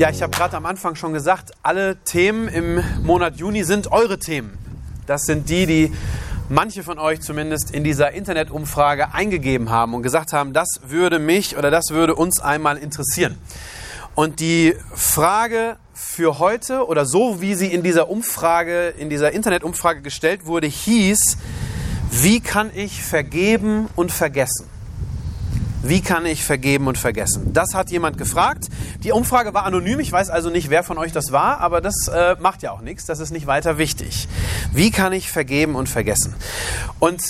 Ja, ich habe gerade am Anfang schon gesagt, alle Themen im Monat Juni sind eure Themen. Das sind die, die manche von euch zumindest in dieser Internetumfrage eingegeben haben und gesagt haben, das würde mich oder das würde uns einmal interessieren. Und die Frage für heute oder so wie sie in dieser Umfrage, in dieser Internetumfrage gestellt wurde, hieß, wie kann ich vergeben und vergessen? Wie kann ich vergeben und vergessen? Das hat jemand gefragt. Die Umfrage war anonym. Ich weiß also nicht, wer von euch das war, aber das äh, macht ja auch nichts. Das ist nicht weiter wichtig. Wie kann ich vergeben und vergessen? Und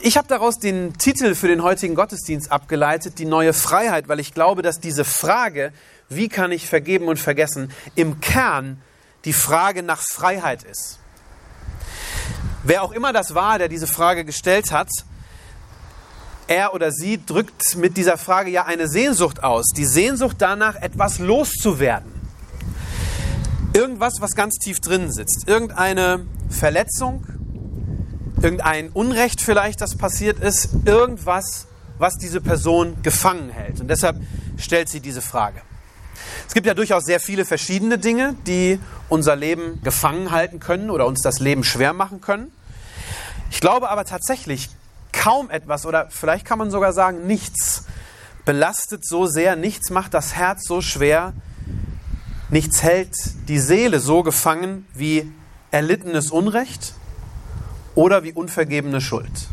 ich habe daraus den Titel für den heutigen Gottesdienst abgeleitet, die neue Freiheit, weil ich glaube, dass diese Frage, wie kann ich vergeben und vergessen, im Kern die Frage nach Freiheit ist. Wer auch immer das war, der diese Frage gestellt hat, er oder sie drückt mit dieser Frage ja eine Sehnsucht aus. Die Sehnsucht danach, etwas loszuwerden. Irgendwas, was ganz tief drin sitzt. Irgendeine Verletzung, irgendein Unrecht vielleicht, das passiert ist. Irgendwas, was diese Person gefangen hält. Und deshalb stellt sie diese Frage. Es gibt ja durchaus sehr viele verschiedene Dinge, die unser Leben gefangen halten können oder uns das Leben schwer machen können. Ich glaube aber tatsächlich, kaum etwas oder vielleicht kann man sogar sagen, nichts belastet so sehr, nichts macht das Herz so schwer, nichts hält die Seele so gefangen wie erlittenes Unrecht oder wie unvergebene Schuld.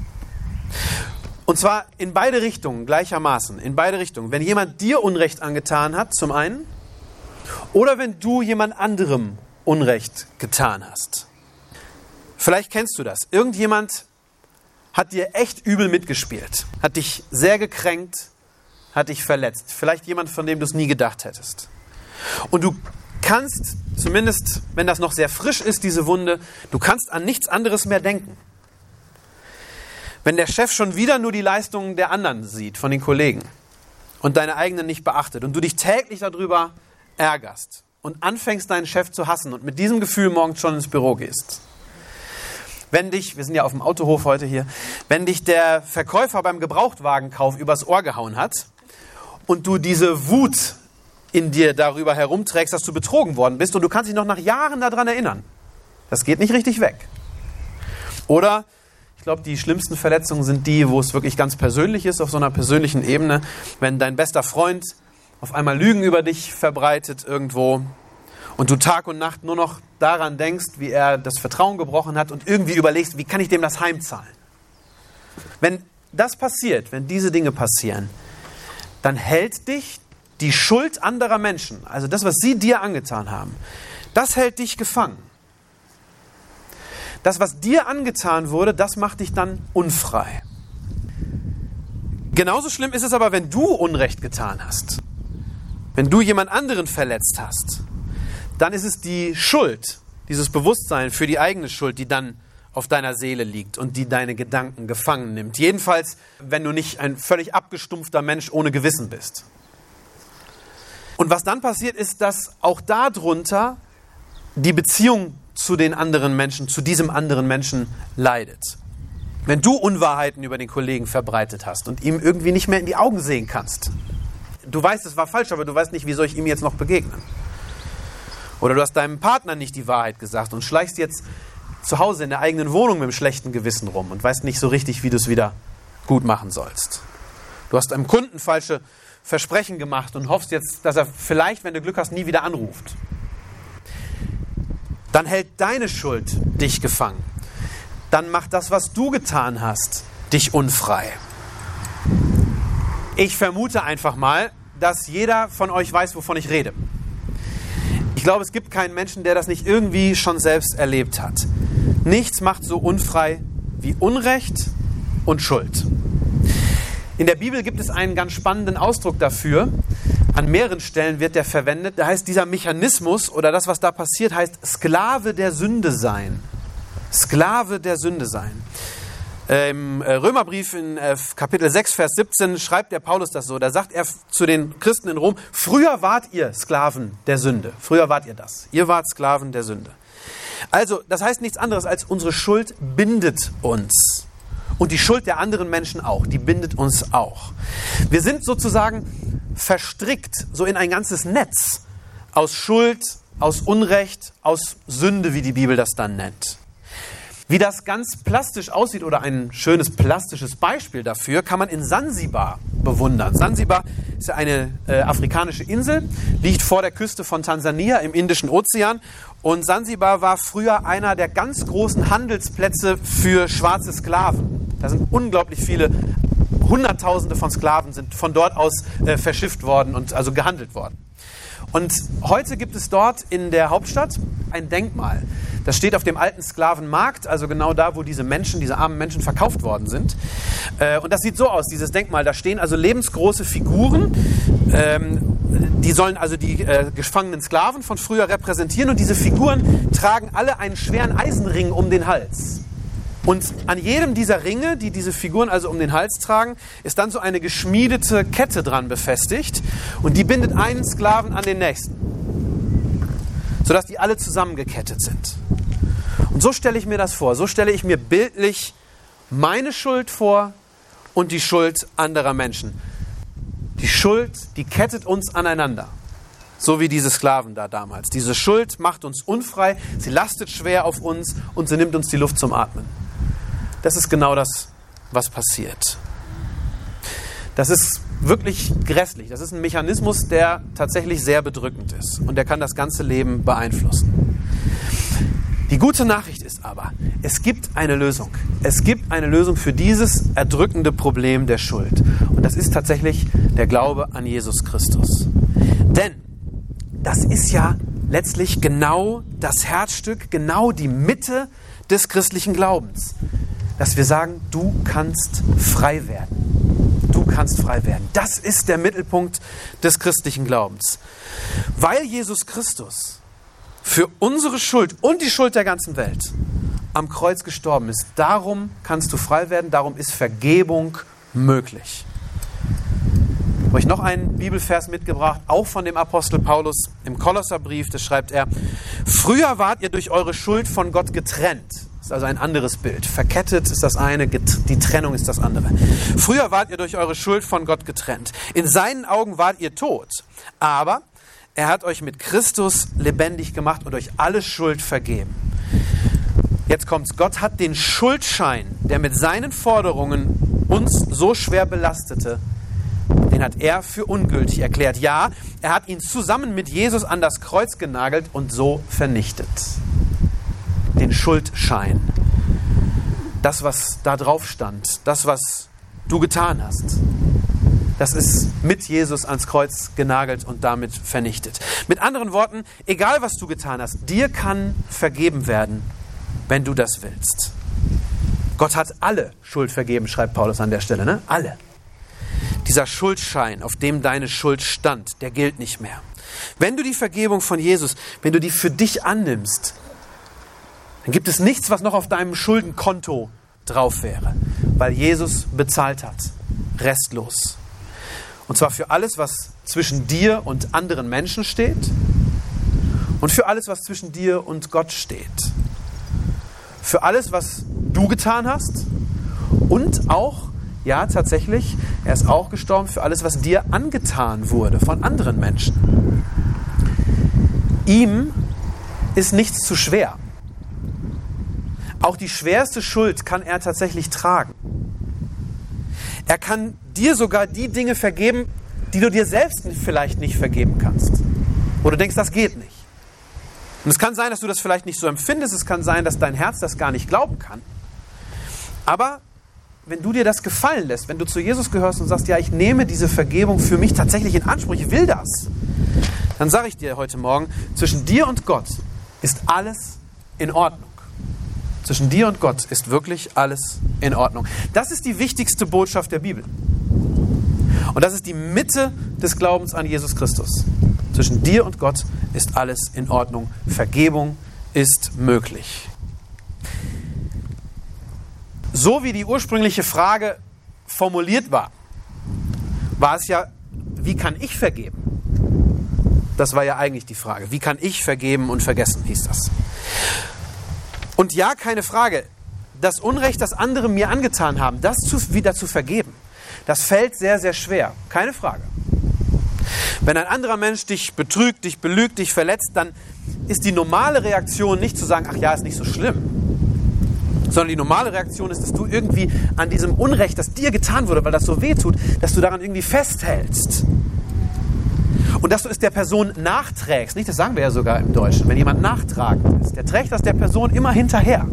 Und zwar in beide Richtungen gleichermaßen, in beide Richtungen. Wenn jemand dir Unrecht angetan hat, zum einen, oder wenn du jemand anderem Unrecht getan hast. Vielleicht kennst du das. Irgendjemand hat dir echt übel mitgespielt, hat dich sehr gekränkt, hat dich verletzt. Vielleicht jemand, von dem du es nie gedacht hättest. Und du kannst, zumindest wenn das noch sehr frisch ist, diese Wunde, du kannst an nichts anderes mehr denken. Wenn der Chef schon wieder nur die Leistungen der anderen sieht, von den Kollegen, und deine eigenen nicht beachtet und du dich täglich darüber ärgerst und anfängst deinen Chef zu hassen und mit diesem Gefühl morgens schon ins Büro gehst, wenn dich, wir sind ja auf dem Autohof heute hier, wenn dich der Verkäufer beim Gebrauchtwagenkauf übers Ohr gehauen hat und du diese Wut in dir darüber herumträgst, dass du betrogen worden bist und du kannst dich noch nach Jahren daran erinnern. Das geht nicht richtig weg. Oder ich glaube, die schlimmsten Verletzungen sind die, wo es wirklich ganz persönlich ist, auf so einer persönlichen Ebene, wenn dein bester Freund auf einmal Lügen über dich verbreitet irgendwo und du Tag und Nacht nur noch daran denkst, wie er das Vertrauen gebrochen hat und irgendwie überlegst, wie kann ich dem das heimzahlen. Wenn das passiert, wenn diese Dinge passieren, dann hält dich die Schuld anderer Menschen, also das, was sie dir angetan haben, das hält dich gefangen. Das, was dir angetan wurde, das macht dich dann unfrei. Genauso schlimm ist es aber, wenn du Unrecht getan hast. Wenn du jemand anderen verletzt hast dann ist es die Schuld, dieses Bewusstsein für die eigene Schuld, die dann auf deiner Seele liegt und die deine Gedanken gefangen nimmt. Jedenfalls, wenn du nicht ein völlig abgestumpfter Mensch ohne Gewissen bist. Und was dann passiert, ist, dass auch darunter die Beziehung zu den anderen Menschen, zu diesem anderen Menschen leidet. Wenn du Unwahrheiten über den Kollegen verbreitet hast und ihm irgendwie nicht mehr in die Augen sehen kannst. Du weißt, es war falsch, aber du weißt nicht, wie soll ich ihm jetzt noch begegnen. Oder du hast deinem Partner nicht die Wahrheit gesagt und schleichst jetzt zu Hause in der eigenen Wohnung mit einem schlechten Gewissen rum und weißt nicht so richtig, wie du es wieder gut machen sollst. Du hast einem Kunden falsche Versprechen gemacht und hoffst jetzt, dass er vielleicht, wenn du Glück hast, nie wieder anruft. Dann hält deine Schuld dich gefangen. Dann macht das, was du getan hast, dich unfrei. Ich vermute einfach mal, dass jeder von euch weiß, wovon ich rede glaube, es gibt keinen Menschen, der das nicht irgendwie schon selbst erlebt hat. Nichts macht so unfrei wie Unrecht und Schuld. In der Bibel gibt es einen ganz spannenden Ausdruck dafür, An mehreren Stellen wird der verwendet. Da heißt dieser Mechanismus oder das, was da passiert, heißt Sklave der Sünde sein. Sklave der Sünde sein. Im äh, Römerbrief in äh, Kapitel 6, Vers 17 schreibt der Paulus das so. Da sagt er zu den Christen in Rom, früher wart ihr Sklaven der Sünde. Früher wart ihr das. Ihr wart Sklaven der Sünde. Also, das heißt nichts anderes als unsere Schuld bindet uns. Und die Schuld der anderen Menschen auch, die bindet uns auch. Wir sind sozusagen verstrickt, so in ein ganzes Netz aus Schuld, aus Unrecht, aus Sünde, wie die Bibel das dann nennt. Wie das ganz plastisch aussieht oder ein schönes plastisches Beispiel dafür kann man in Sansibar bewundern. Sansibar ist ja eine äh, afrikanische Insel, liegt vor der Küste von Tansania im Indischen Ozean und Sansibar war früher einer der ganz großen Handelsplätze für schwarze Sklaven. Da sind unglaublich viele Hunderttausende von Sklaven sind von dort aus äh, verschifft worden und also gehandelt worden. Und heute gibt es dort in der Hauptstadt ein Denkmal. Das steht auf dem alten Sklavenmarkt, also genau da, wo diese Menschen, diese armen Menschen verkauft worden sind. Äh, und das sieht so aus, dieses Denkmal. Da stehen also lebensgroße Figuren. Ähm, die sollen also die äh, gefangenen Sklaven von früher repräsentieren. Und diese Figuren tragen alle einen schweren Eisenring um den Hals. Und an jedem dieser Ringe, die diese Figuren also um den Hals tragen, ist dann so eine geschmiedete Kette dran befestigt und die bindet einen Sklaven an den nächsten, sodass die alle zusammengekettet sind. Und so stelle ich mir das vor, so stelle ich mir bildlich meine Schuld vor und die Schuld anderer Menschen. Die Schuld, die kettet uns aneinander. So wie diese Sklaven da damals. Diese Schuld macht uns unfrei, sie lastet schwer auf uns und sie nimmt uns die Luft zum Atmen. Das ist genau das, was passiert. Das ist wirklich grässlich. Das ist ein Mechanismus, der tatsächlich sehr bedrückend ist und der kann das ganze Leben beeinflussen. Die gute Nachricht ist aber, es gibt eine Lösung. Es gibt eine Lösung für dieses erdrückende Problem der Schuld. Und das ist tatsächlich der Glaube an Jesus Christus. Denn das ist ja letztlich genau das Herzstück, genau die Mitte des christlichen Glaubens dass wir sagen, du kannst frei werden. Du kannst frei werden. Das ist der Mittelpunkt des christlichen Glaubens. Weil Jesus Christus für unsere Schuld und die Schuld der ganzen Welt am Kreuz gestorben ist, darum kannst du frei werden, darum ist Vergebung möglich. Ich habe euch noch einen Bibelvers mitgebracht, auch von dem Apostel Paulus im Kolosserbrief, das schreibt er, früher wart ihr durch eure Schuld von Gott getrennt ist also ein anderes Bild. Verkettet ist das eine, die Trennung ist das andere. Früher wart ihr durch eure Schuld von Gott getrennt. In seinen Augen wart ihr tot. Aber er hat euch mit Christus lebendig gemacht und euch alle Schuld vergeben. Jetzt kommt's. Gott hat den Schuldschein, der mit seinen Forderungen uns so schwer belastete, den hat er für ungültig erklärt. Ja, er hat ihn zusammen mit Jesus an das Kreuz genagelt und so vernichtet den Schuldschein. Das, was da drauf stand, das, was du getan hast, das ist mit Jesus ans Kreuz genagelt und damit vernichtet. Mit anderen Worten, egal was du getan hast, dir kann vergeben werden, wenn du das willst. Gott hat alle Schuld vergeben, schreibt Paulus an der Stelle, ne? Alle. Dieser Schuldschein, auf dem deine Schuld stand, der gilt nicht mehr. Wenn du die Vergebung von Jesus, wenn du die für dich annimmst, dann gibt es nichts, was noch auf deinem Schuldenkonto drauf wäre, weil Jesus bezahlt hat, restlos. Und zwar für alles, was zwischen dir und anderen Menschen steht und für alles, was zwischen dir und Gott steht. Für alles, was du getan hast und auch, ja tatsächlich, er ist auch gestorben für alles, was dir angetan wurde von anderen Menschen. Ihm ist nichts zu schwer. Auch die schwerste Schuld kann er tatsächlich tragen. Er kann dir sogar die Dinge vergeben, die du dir selbst vielleicht nicht vergeben kannst. Wo du denkst, das geht nicht. Und es kann sein, dass du das vielleicht nicht so empfindest. Es kann sein, dass dein Herz das gar nicht glauben kann. Aber wenn du dir das gefallen lässt, wenn du zu Jesus gehörst und sagst, ja, ich nehme diese Vergebung für mich tatsächlich in Anspruch, ich will das, dann sage ich dir heute Morgen, zwischen dir und Gott ist alles in Ordnung. Zwischen dir und Gott ist wirklich alles in Ordnung. Das ist die wichtigste Botschaft der Bibel. Und das ist die Mitte des Glaubens an Jesus Christus. Zwischen dir und Gott ist alles in Ordnung. Vergebung ist möglich. So wie die ursprüngliche Frage formuliert war, war es ja, wie kann ich vergeben? Das war ja eigentlich die Frage. Wie kann ich vergeben und vergessen, hieß das. Und ja, keine Frage, das Unrecht, das andere mir angetan haben, das wieder zu vergeben, das fällt sehr, sehr schwer. Keine Frage. Wenn ein anderer Mensch dich betrügt, dich belügt, dich verletzt, dann ist die normale Reaktion nicht zu sagen, ach ja, ist nicht so schlimm. Sondern die normale Reaktion ist, dass du irgendwie an diesem Unrecht, das dir getan wurde, weil das so weh tut, dass du daran irgendwie festhältst. Und dass du es der Person nachträgst. Nicht, das sagen wir ja sogar im Deutschen. Wenn jemand nachtragend ist, der trägt das der Person immer hinterher.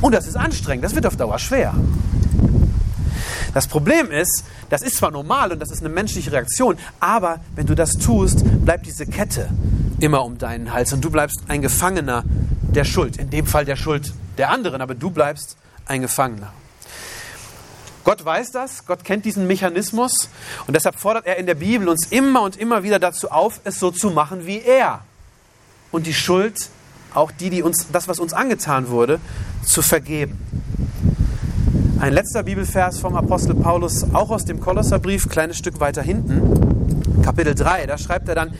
Und das ist anstrengend, das wird auf Dauer schwer. Das Problem ist, das ist zwar normal und das ist eine menschliche Reaktion, aber wenn du das tust, bleibt diese Kette immer um deinen Hals und du bleibst ein Gefangener der Schuld. In dem Fall der Schuld der anderen, aber du bleibst ein Gefangener. Gott weiß das, Gott kennt diesen Mechanismus und deshalb fordert er in der Bibel uns immer und immer wieder dazu auf, es so zu machen wie er. Und die Schuld, auch die, die uns, das, was uns angetan wurde, zu vergeben. Ein letzter Bibelvers vom Apostel Paulus, auch aus dem Kolosserbrief, kleines Stück weiter hinten, Kapitel 3, da schreibt er dann,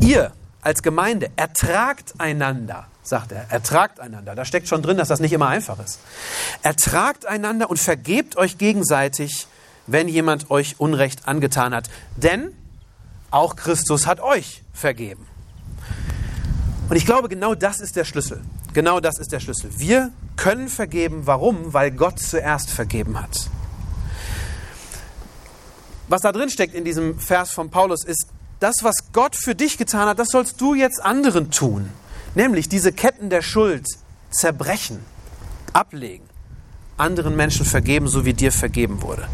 ihr als Gemeinde ertragt einander, sagt er, ertragt einander. Da steckt schon drin, dass das nicht immer einfach ist. Ertragt einander und vergebt euch gegenseitig, wenn jemand euch Unrecht angetan hat. Denn auch Christus hat euch vergeben. Und ich glaube, genau das ist der Schlüssel. Genau das ist der Schlüssel. Wir können vergeben. Warum? Weil Gott zuerst vergeben hat. Was da drin steckt in diesem Vers von Paulus ist, das, was Gott für dich getan hat, das sollst du jetzt anderen tun. Nämlich diese Ketten der Schuld zerbrechen, ablegen, anderen Menschen vergeben, so wie dir vergeben wurde.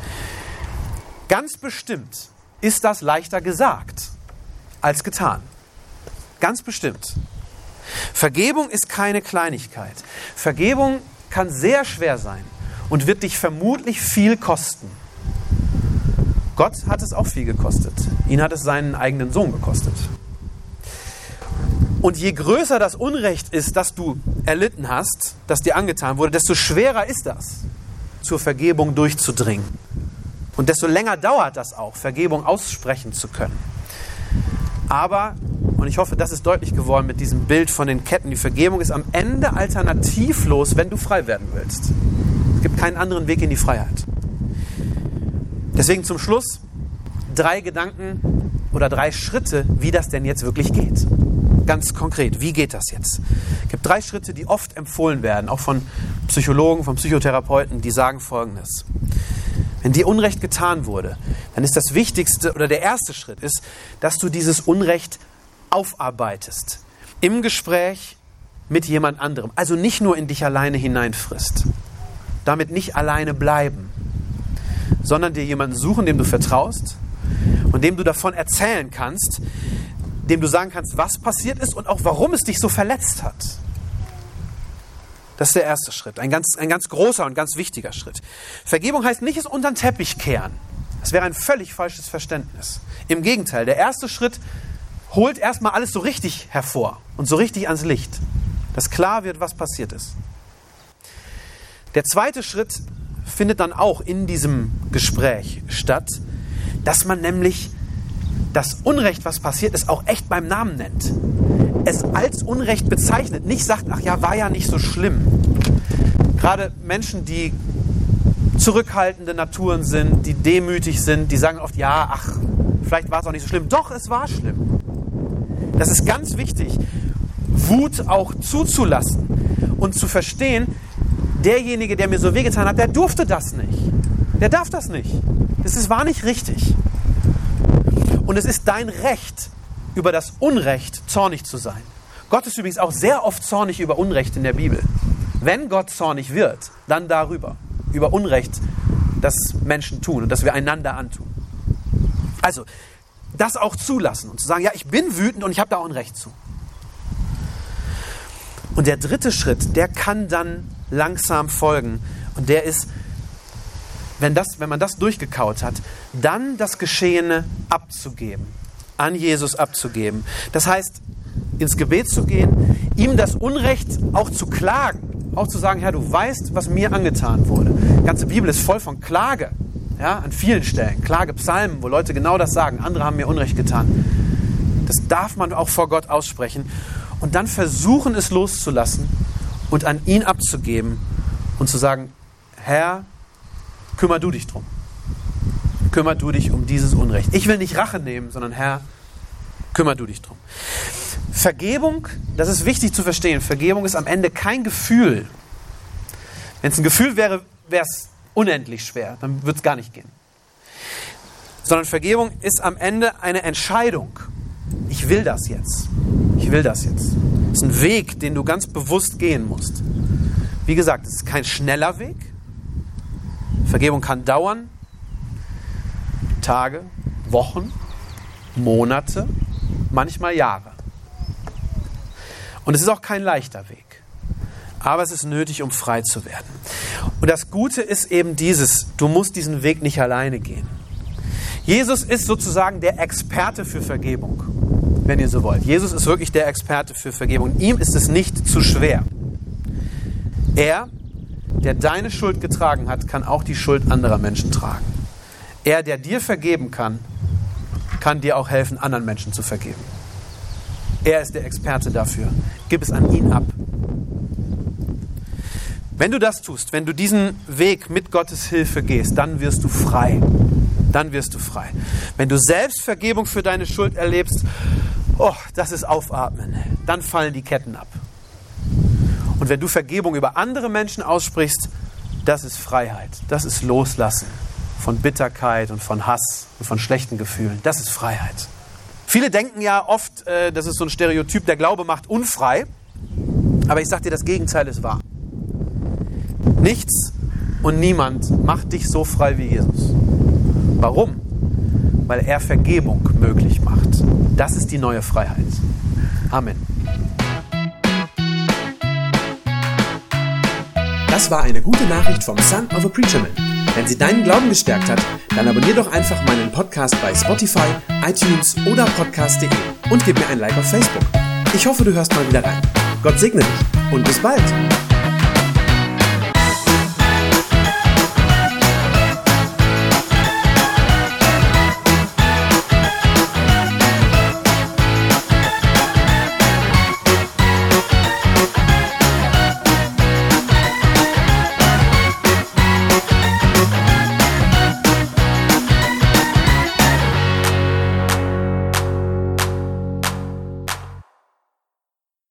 Ganz bestimmt ist das leichter gesagt als getan. Ganz bestimmt. Vergebung ist keine Kleinigkeit. Vergebung kann sehr schwer sein und wird dich vermutlich viel kosten. Gott hat es auch viel gekostet. Ihn hat es seinen eigenen Sohn gekostet. Und je größer das Unrecht ist, das du erlitten hast, das dir angetan wurde, desto schwerer ist das, zur Vergebung durchzudringen. Und desto länger dauert das auch, Vergebung aussprechen zu können. Aber und ich hoffe, das ist deutlich geworden mit diesem Bild von den Ketten. Die Vergebung ist am Ende alternativlos, wenn du frei werden willst. Es gibt keinen anderen Weg in die Freiheit. Deswegen zum Schluss drei Gedanken oder drei Schritte, wie das denn jetzt wirklich geht. Ganz konkret, wie geht das jetzt? Es gibt drei Schritte, die oft empfohlen werden, auch von Psychologen, von Psychotherapeuten, die sagen Folgendes. Wenn dir Unrecht getan wurde, dann ist das Wichtigste oder der erste Schritt ist, dass du dieses Unrecht aufarbeitest. Im Gespräch mit jemand anderem. Also nicht nur in dich alleine hineinfrisst. Damit nicht alleine bleiben, sondern dir jemanden suchen, dem du vertraust und dem du davon erzählen kannst, dem du sagen kannst, was passiert ist und auch warum es dich so verletzt hat. Das ist der erste Schritt, ein ganz, ein ganz großer und ganz wichtiger Schritt. Vergebung heißt nicht es unter den Teppich kehren. Das wäre ein völlig falsches Verständnis. Im Gegenteil, der erste Schritt holt erstmal alles so richtig hervor und so richtig ans Licht, dass klar wird, was passiert ist. Der zweite Schritt findet dann auch in diesem Gespräch statt, dass man nämlich das Unrecht, was passiert ist, auch echt beim Namen nennt. Es als Unrecht bezeichnet, nicht sagt, ach ja, war ja nicht so schlimm. Gerade Menschen, die zurückhaltende Naturen sind, die demütig sind, die sagen oft, ja, ach, vielleicht war es auch nicht so schlimm. Doch, es war schlimm. Das ist ganz wichtig, Wut auch zuzulassen und zu verstehen, derjenige, der mir so wehgetan hat, der durfte das nicht. Der darf das nicht. Das ist, war nicht richtig. Und es ist dein Recht, über das Unrecht zornig zu sein. Gott ist übrigens auch sehr oft zornig über Unrecht in der Bibel. Wenn Gott zornig wird, dann darüber, über Unrecht, das Menschen tun und das wir einander antun. Also, das auch zulassen und zu sagen, ja, ich bin wütend und ich habe da auch ein Recht zu. Und der dritte Schritt, der kann dann langsam folgen und der ist, wenn, das, wenn man das durchgekaut hat, dann das Geschehene abzugeben, an Jesus abzugeben. Das heißt, ins Gebet zu gehen, ihm das Unrecht auch zu klagen, auch zu sagen, Herr, du weißt, was mir angetan wurde. Die ganze Bibel ist voll von Klage, ja, an vielen Stellen. Klagepsalmen, wo Leute genau das sagen, andere haben mir Unrecht getan. Das darf man auch vor Gott aussprechen und dann versuchen, es loszulassen und an ihn abzugeben und zu sagen, Herr, kümmer du dich drum. Kümmer du dich um dieses Unrecht. Ich will nicht Rache nehmen, sondern Herr, kümmer du dich drum. Vergebung, das ist wichtig zu verstehen, Vergebung ist am Ende kein Gefühl. Wenn es ein Gefühl wäre, wäre es unendlich schwer, dann würde es gar nicht gehen. Sondern Vergebung ist am Ende eine Entscheidung. Ich will das jetzt. Ich will das jetzt. Das ist ein Weg, den du ganz bewusst gehen musst. Wie gesagt, es ist kein schneller Weg. Vergebung kann dauern. Tage, Wochen, Monate, manchmal Jahre. Und es ist auch kein leichter Weg. Aber es ist nötig, um frei zu werden. Und das Gute ist eben dieses, du musst diesen Weg nicht alleine gehen. Jesus ist sozusagen der Experte für Vergebung, wenn ihr so wollt. Jesus ist wirklich der Experte für Vergebung. Ihm ist es nicht zu schwer. Er, der deine Schuld getragen hat, kann auch die Schuld anderer Menschen tragen. Er, der dir vergeben kann, kann dir auch helfen, anderen Menschen zu vergeben. Er ist der Experte dafür. Gib es an ihn ab. Wenn du das tust, wenn du diesen Weg mit Gottes Hilfe gehst, dann wirst du frei. Dann wirst du frei. Wenn du selbst Vergebung für deine Schuld erlebst, oh, das ist Aufatmen. Dann fallen die Ketten ab. Und wenn du Vergebung über andere Menschen aussprichst, das ist Freiheit. Das ist Loslassen von Bitterkeit und von Hass und von schlechten Gefühlen. Das ist Freiheit. Viele denken ja oft, äh, das ist so ein Stereotyp, der Glaube macht unfrei. Aber ich sage dir, das Gegenteil ist wahr. Nichts und niemand macht dich so frei wie Jesus. Warum? Weil er Vergebung möglich macht. Das ist die neue Freiheit. Amen. Das war eine gute Nachricht vom Son of a Preacher Man. Wenn sie deinen Glauben gestärkt hat, dann abonnier doch einfach meinen Podcast bei Spotify, iTunes oder podcast.de und gib mir ein Like auf Facebook. Ich hoffe, du hörst mal wieder rein. Gott segne dich und bis bald.